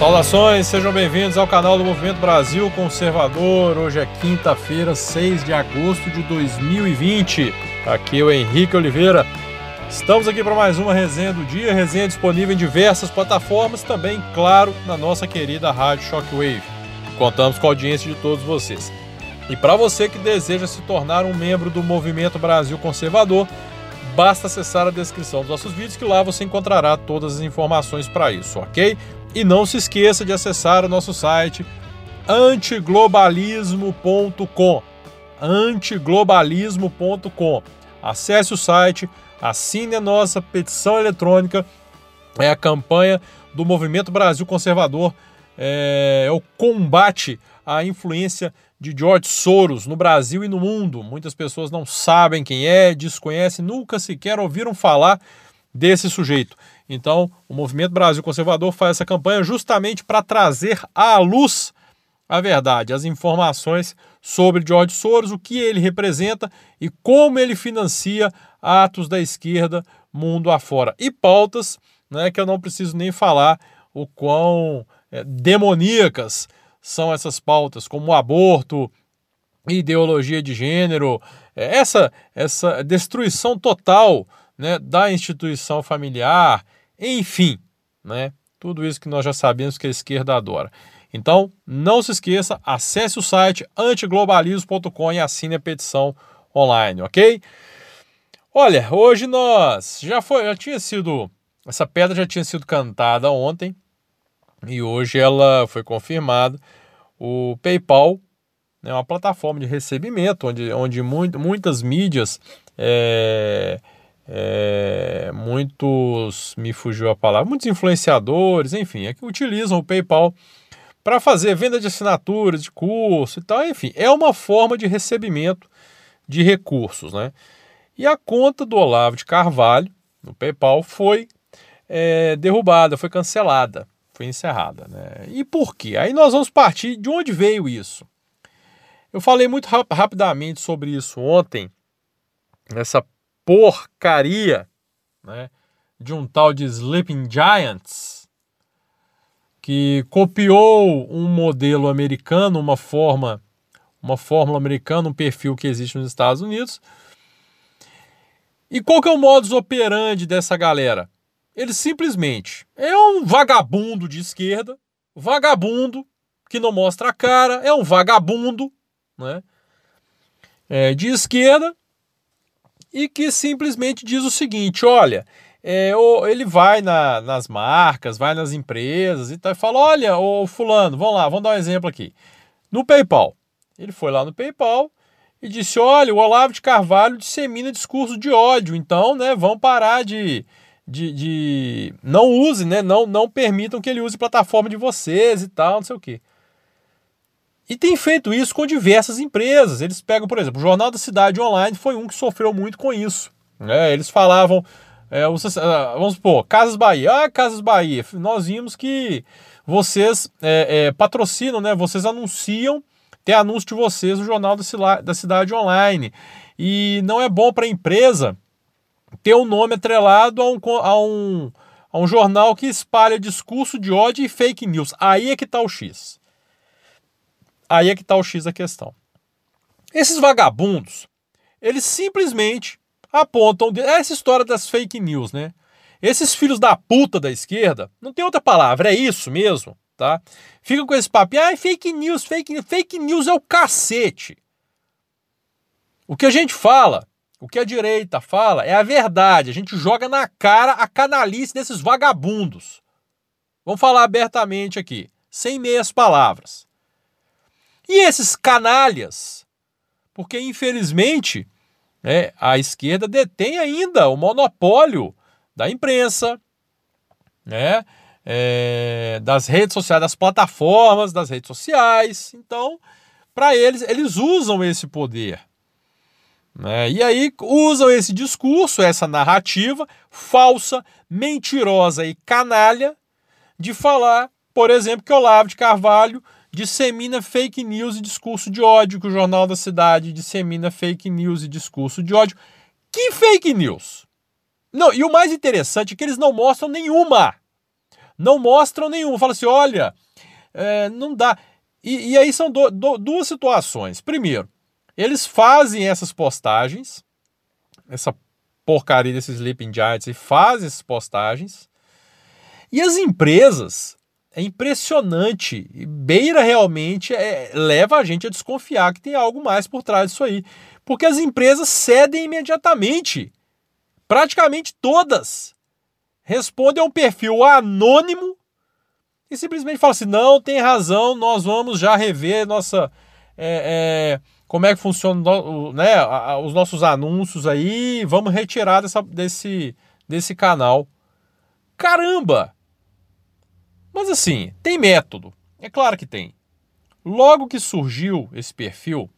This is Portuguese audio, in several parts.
Saudações, sejam bem-vindos ao canal do Movimento Brasil Conservador. Hoje é quinta-feira, 6 de agosto de 2020. Aqui é o Henrique Oliveira. Estamos aqui para mais uma resenha do dia, resenha disponível em diversas plataformas, também, claro, na nossa querida Rádio Shockwave. Contamos com a audiência de todos vocês. E para você que deseja se tornar um membro do Movimento Brasil Conservador, basta acessar a descrição dos nossos vídeos que lá você encontrará todas as informações para isso, ok? E não se esqueça de acessar o nosso site antiglobalismo.com. antiglobalismo.com. Acesse o site, assine a nossa petição eletrônica. É a campanha do Movimento Brasil Conservador, é, é o combate à influência de George Soros no Brasil e no mundo. Muitas pessoas não sabem quem é, desconhecem, nunca sequer ouviram falar desse sujeito. Então, o Movimento Brasil Conservador faz essa campanha justamente para trazer à luz a verdade, as informações sobre George Soros, o que ele representa e como ele financia atos da esquerda mundo afora. E pautas né, que eu não preciso nem falar o quão é, demoníacas são essas pautas, como aborto, ideologia de gênero, é, essa, essa destruição total né, da instituição familiar, enfim, né? Tudo isso que nós já sabemos que a esquerda adora. Então, não se esqueça, acesse o site antiglobalismo.com e assine a petição online, ok? Olha, hoje nós já foi, já tinha sido essa pedra já tinha sido cantada ontem e hoje ela foi confirmada. O PayPal é né, uma plataforma de recebimento onde, onde muito, muitas mídias é, é, muitos, me fugiu a palavra, muitos influenciadores, enfim, é que utilizam o PayPal para fazer venda de assinaturas, de curso e tal, enfim, é uma forma de recebimento de recursos, né? E a conta do Olavo de Carvalho, no PayPal, foi é, derrubada, foi cancelada, foi encerrada, né? E por quê? Aí nós vamos partir de onde veio isso. Eu falei muito rap rapidamente sobre isso ontem, essa porcaria né, de um tal de Sleeping Giants que copiou um modelo americano, uma forma, uma fórmula americana, um perfil que existe nos Estados Unidos. E qual que é o modus operandi dessa galera? Ele simplesmente é um vagabundo de esquerda, vagabundo que não mostra a cara, é um vagabundo, né? É, de esquerda e que simplesmente diz o seguinte: olha, é, ele vai na, nas marcas, vai nas empresas e tal, e fala: olha, o fulano, vamos lá, vamos dar um exemplo aqui. No PayPal. Ele foi lá no PayPal e disse: olha, o Olavo de Carvalho dissemina discurso de ódio, então, né, vão parar de. De, de não use, né? Não, não permitam que ele use plataforma de vocês e tal, não sei o quê. E tem feito isso com diversas empresas. Eles pegam, por exemplo, o Jornal da Cidade Online foi um que sofreu muito com isso. Né? Eles falavam, é, ah, vamos supor, Casas Bahia. Ah, Casas Bahia, nós vimos que vocês é, é, patrocinam, né? vocês anunciam, tem anúncio de vocês no Jornal da Cidade Online. E não é bom para a empresa ter um nome atrelado a um, a, um, a um jornal que espalha discurso de ódio e fake news. Aí é que está o X. Aí é que está o X da questão. Esses vagabundos, eles simplesmente apontam essa história das fake news, né? Esses filhos da puta da esquerda, não tem outra palavra, é isso mesmo, tá? Ficam com esse papo, ah, fake news, fake news, fake news é o cacete. O que a gente fala, o que a direita fala é a verdade. A gente joga na cara a canalice desses vagabundos. Vamos falar abertamente aqui, sem meias palavras. E esses canalhas, porque infelizmente né, a esquerda detém ainda o monopólio da imprensa, né, é, das redes sociais, das plataformas das redes sociais. Então, para eles, eles usam esse poder. Né? E aí usam esse discurso, essa narrativa falsa, mentirosa e canalha de falar, por exemplo, que Olavo de Carvalho dissemina fake news e discurso de ódio, que o Jornal da Cidade dissemina fake news e discurso de ódio. Que fake news? Não, e o mais interessante é que eles não mostram nenhuma. Não mostram nenhum. Fala assim: olha, é, não dá. E, e aí são do, do, duas situações. Primeiro, eles fazem essas postagens, essa porcaria desses Sleeping Giants, e fazem essas postagens. E as empresas, é impressionante, beira realmente, é, leva a gente a desconfiar que tem algo mais por trás disso aí. Porque as empresas cedem imediatamente. Praticamente todas respondem a um perfil anônimo e simplesmente falam assim: não, tem razão, nós vamos já rever nossa. É, é, como é que funciona né, os nossos anúncios aí, vamos retirar dessa, desse, desse canal. Caramba! Mas assim, tem método. É claro que tem. Logo que surgiu esse perfil,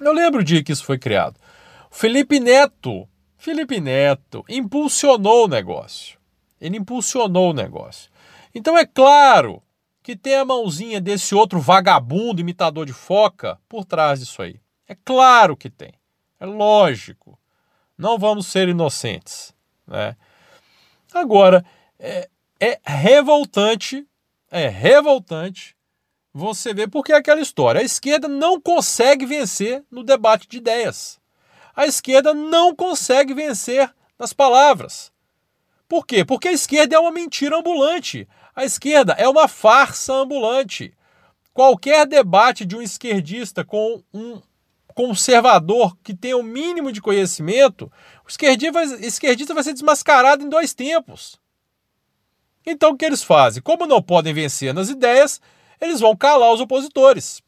eu lembro o dia que isso foi criado. Felipe Neto, Felipe Neto impulsionou o negócio. Ele impulsionou o negócio. Então é claro que tem a mãozinha desse outro vagabundo imitador de foca por trás disso aí. É claro que tem. É lógico. Não vamos ser inocentes. Né? Agora, é, é revoltante, é revoltante você ver porque é aquela história. A esquerda não consegue vencer no debate de ideias. A esquerda não consegue vencer nas palavras. Por quê? Porque a esquerda é uma mentira ambulante. A esquerda é uma farsa ambulante. Qualquer debate de um esquerdista com um conservador que tenha o mínimo de conhecimento, o esquerdista vai ser desmascarado em dois tempos. Então o que eles fazem? Como não podem vencer nas ideias, eles vão calar os opositores.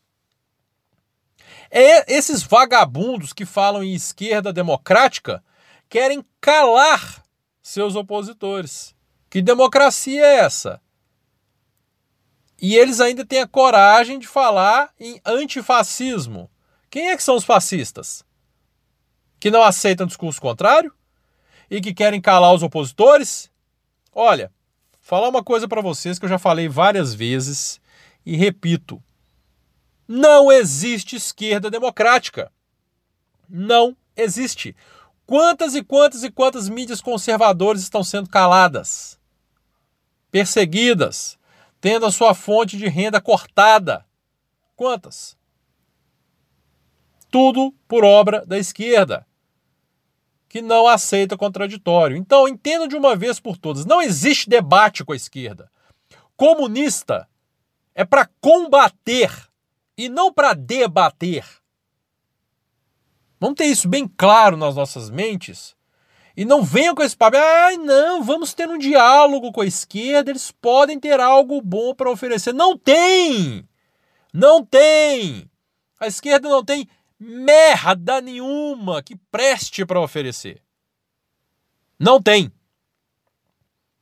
É, esses vagabundos que falam em esquerda democrática querem calar seus opositores. Que democracia é essa? E eles ainda têm a coragem de falar em antifascismo. Quem é que são os fascistas? Que não aceitam discurso contrário? E que querem calar os opositores? Olha, falar uma coisa para vocês que eu já falei várias vezes e repito. Não existe esquerda democrática. Não existe. Quantas e quantas e quantas mídias conservadoras estão sendo caladas, perseguidas, tendo a sua fonte de renda cortada? Quantas? Tudo por obra da esquerda, que não aceita contraditório. Então, entenda de uma vez por todas: não existe debate com a esquerda. Comunista é para combater e não para debater. Vamos ter isso bem claro nas nossas mentes. E não venham com esse papo, ai não, vamos ter um diálogo com a esquerda, eles podem ter algo bom para oferecer. Não tem! Não tem! A esquerda não tem merda nenhuma que preste para oferecer. Não tem.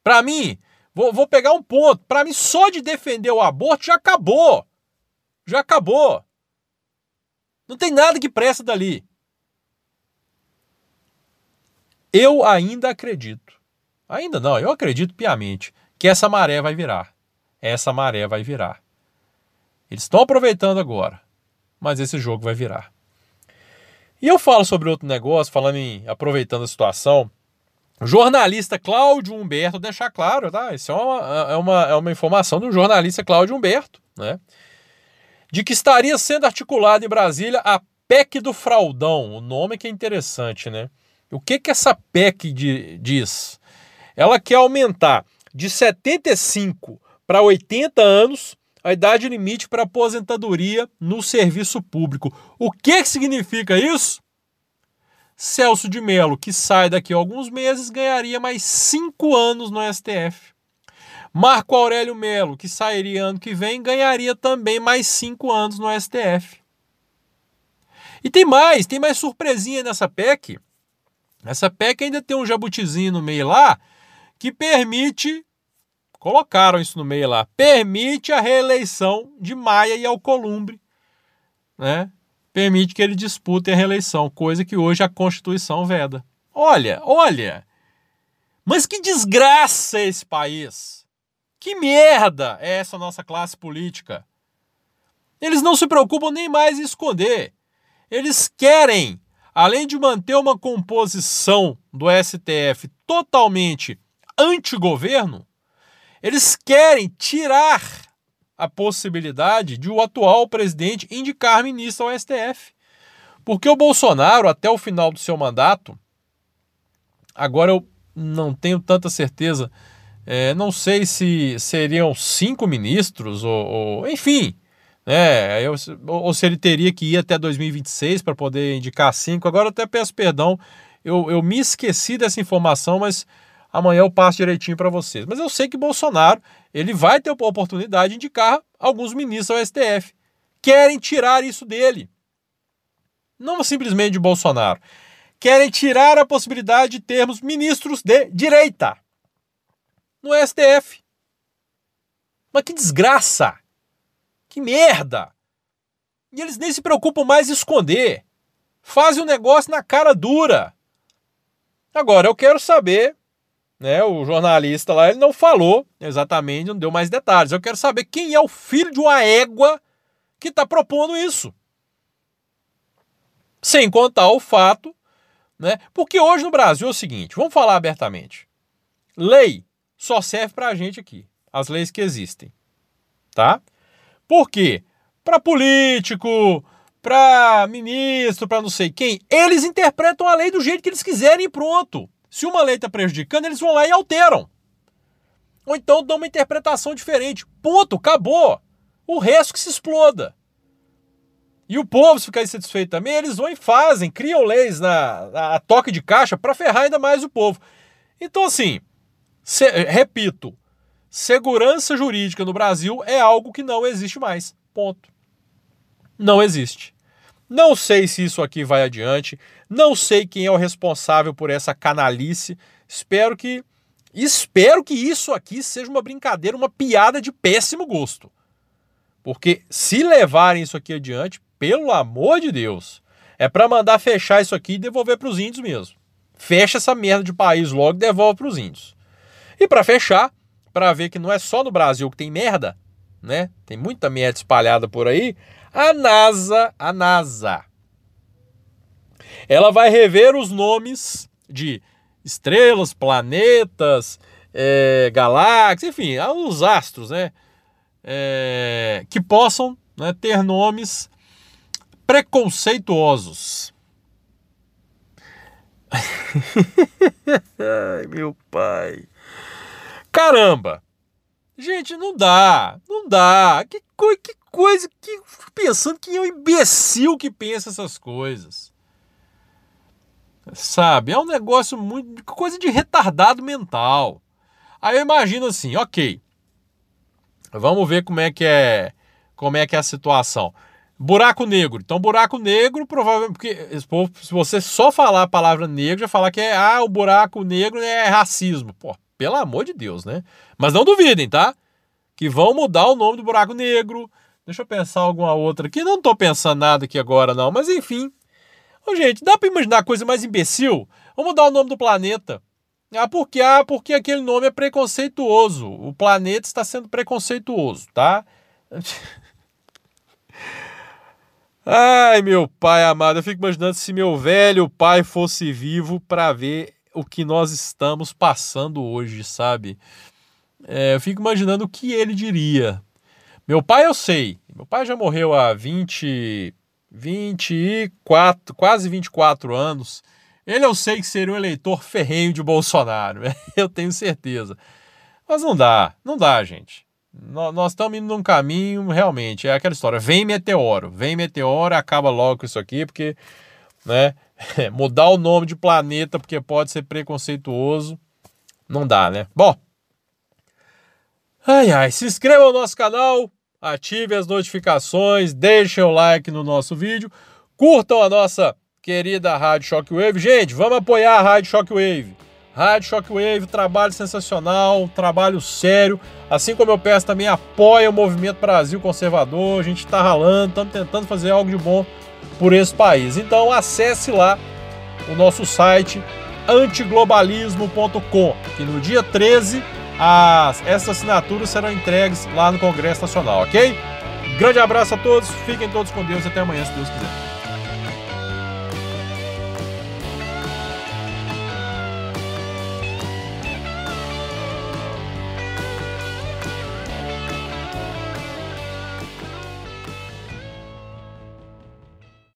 Para mim, vou, vou pegar um ponto. Para mim, só de defender o aborto já acabou. Já acabou. Não tem nada que presta dali. Eu ainda acredito, ainda não, eu acredito piamente que essa maré vai virar. Essa maré vai virar. Eles estão aproveitando agora, mas esse jogo vai virar. E eu falo sobre outro negócio, falando em aproveitando a situação. O jornalista Cláudio Humberto, deixar claro, tá? Isso é uma, é uma, é uma informação do jornalista Cláudio Humberto, né? De que estaria sendo articulado em Brasília a PEC do Fraudão. O nome que é interessante, né? O que, que essa PEC de, diz? Ela quer aumentar de 75 para 80 anos a idade limite para aposentadoria no serviço público. O que, que significa isso? Celso de Mello, que sai daqui a alguns meses, ganharia mais cinco anos no STF. Marco Aurélio Melo, que sairia ano que vem, ganharia também mais cinco anos no STF. E tem mais, tem mais surpresinha nessa PEC. Essa PEC ainda tem um jabutizinho no meio lá que permite, colocaram isso no meio lá, permite a reeleição de Maia e Alcolumbre, né? Permite que ele dispute a reeleição, coisa que hoje a Constituição veda. Olha, olha, mas que desgraça é esse país! Que merda é essa nossa classe política! Eles não se preocupam nem mais em esconder. Eles querem além de manter uma composição do STF totalmente anti-governo, Eles querem tirar a possibilidade de o atual presidente indicar ministro ao STF. Porque o Bolsonaro, até o final do seu mandato, agora eu não tenho tanta certeza, é, não sei se seriam cinco ministros, ou, ou enfim, né, eu, ou se ele teria que ir até 2026 para poder indicar cinco. Agora eu até peço perdão, eu, eu me esqueci dessa informação, mas amanhã eu passo direitinho para vocês. Mas eu sei que Bolsonaro ele vai ter a oportunidade de indicar alguns ministros ao STF. Querem tirar isso dele. Não simplesmente de Bolsonaro. Querem tirar a possibilidade de termos ministros de direita no STF. Mas que desgraça! Que merda! E eles nem se preocupam mais em esconder. Fazem o negócio na cara dura. Agora, eu quero saber né, o jornalista lá, ele não falou exatamente, não deu mais detalhes. Eu quero saber quem é o filho de uma égua que está propondo isso. Sem contar o fato, né? Porque hoje no Brasil é o seguinte, vamos falar abertamente. Lei só serve para a gente aqui, as leis que existem, tá? Por quê? Para político, para ministro, para não sei quem, eles interpretam a lei do jeito que eles quiserem e pronto. Se uma lei está prejudicando, eles vão lá e alteram. Ou então dão uma interpretação diferente. Ponto, acabou. O resto que se exploda. E o povo, se ficar insatisfeito também, eles vão e fazem, criam leis na, na toque de caixa para ferrar ainda mais o povo. Então, assim, se, repito, segurança jurídica no Brasil é algo que não existe mais. Ponto. Não existe. Não sei se isso aqui vai adiante, não sei quem é o responsável por essa canalice. Espero que espero que isso aqui seja uma brincadeira, uma piada de péssimo gosto. Porque se levarem isso aqui adiante, pelo amor de Deus, é para mandar fechar isso aqui e devolver para os índios mesmo. Fecha essa merda de país logo e devolve para os índios. E para fechar, para ver que não é só no Brasil que tem merda, né? Tem muita merda espalhada por aí. A NASA, a NASA, ela vai rever os nomes de estrelas, planetas, é, galáxias, enfim, os astros, né? É, que possam né, ter nomes preconceituosos. Ai, meu pai. Caramba! Gente, não dá, não dá. Que, que coisa que. Pensando que é um imbecil que pensa essas coisas. Sabe? É um negócio muito. coisa de retardado mental. Aí eu imagino assim, ok. Vamos ver como é que é. Como é que é a situação. Buraco negro. Então, buraco negro, provavelmente. Porque se você só falar a palavra negro, já falar que é. Ah, o buraco negro é racismo. Pô, pelo amor de Deus, né? Mas não duvidem, tá? Que vão mudar o nome do buraco negro. Deixa eu pensar alguma outra aqui. Não tô pensando nada aqui agora, não. Mas enfim. Ô, gente, dá para imaginar coisa mais imbecil? Vamos mudar o nome do planeta. Ah, por quê? Ah, porque aquele nome é preconceituoso. O planeta está sendo preconceituoso, tá? Ai, meu pai amado, eu fico imaginando se meu velho pai fosse vivo para ver o que nós estamos passando hoje, sabe? É, eu fico imaginando o que ele diria. Meu pai eu sei, meu pai já morreu há 20, 24, quase 24 anos. Ele eu sei que seria um eleitor ferrenho de Bolsonaro, eu tenho certeza. Mas não dá, não dá, gente. Nós estamos indo num caminho, realmente, é aquela história, vem meteoro, vem meteoro, acaba logo com isso aqui, porque, né, mudar o nome de planeta porque pode ser preconceituoso, não dá, né? Bom, ai ai, se inscreva no nosso canal, ative as notificações, deixem o like no nosso vídeo, curtam a nossa querida Rádio Shockwave. Gente, vamos apoiar a Rádio Shockwave. Rádio Shockwave, trabalho sensacional, trabalho sério. Assim como eu peço também, apoia o Movimento Brasil Conservador. A gente está ralando, estamos tentando fazer algo de bom por esse país. Então acesse lá o nosso site antiglobalismo.com, que no dia 13 as, essas assinaturas serão entregues lá no Congresso Nacional, ok? Grande abraço a todos, fiquem todos com Deus, até amanhã, se Deus quiser.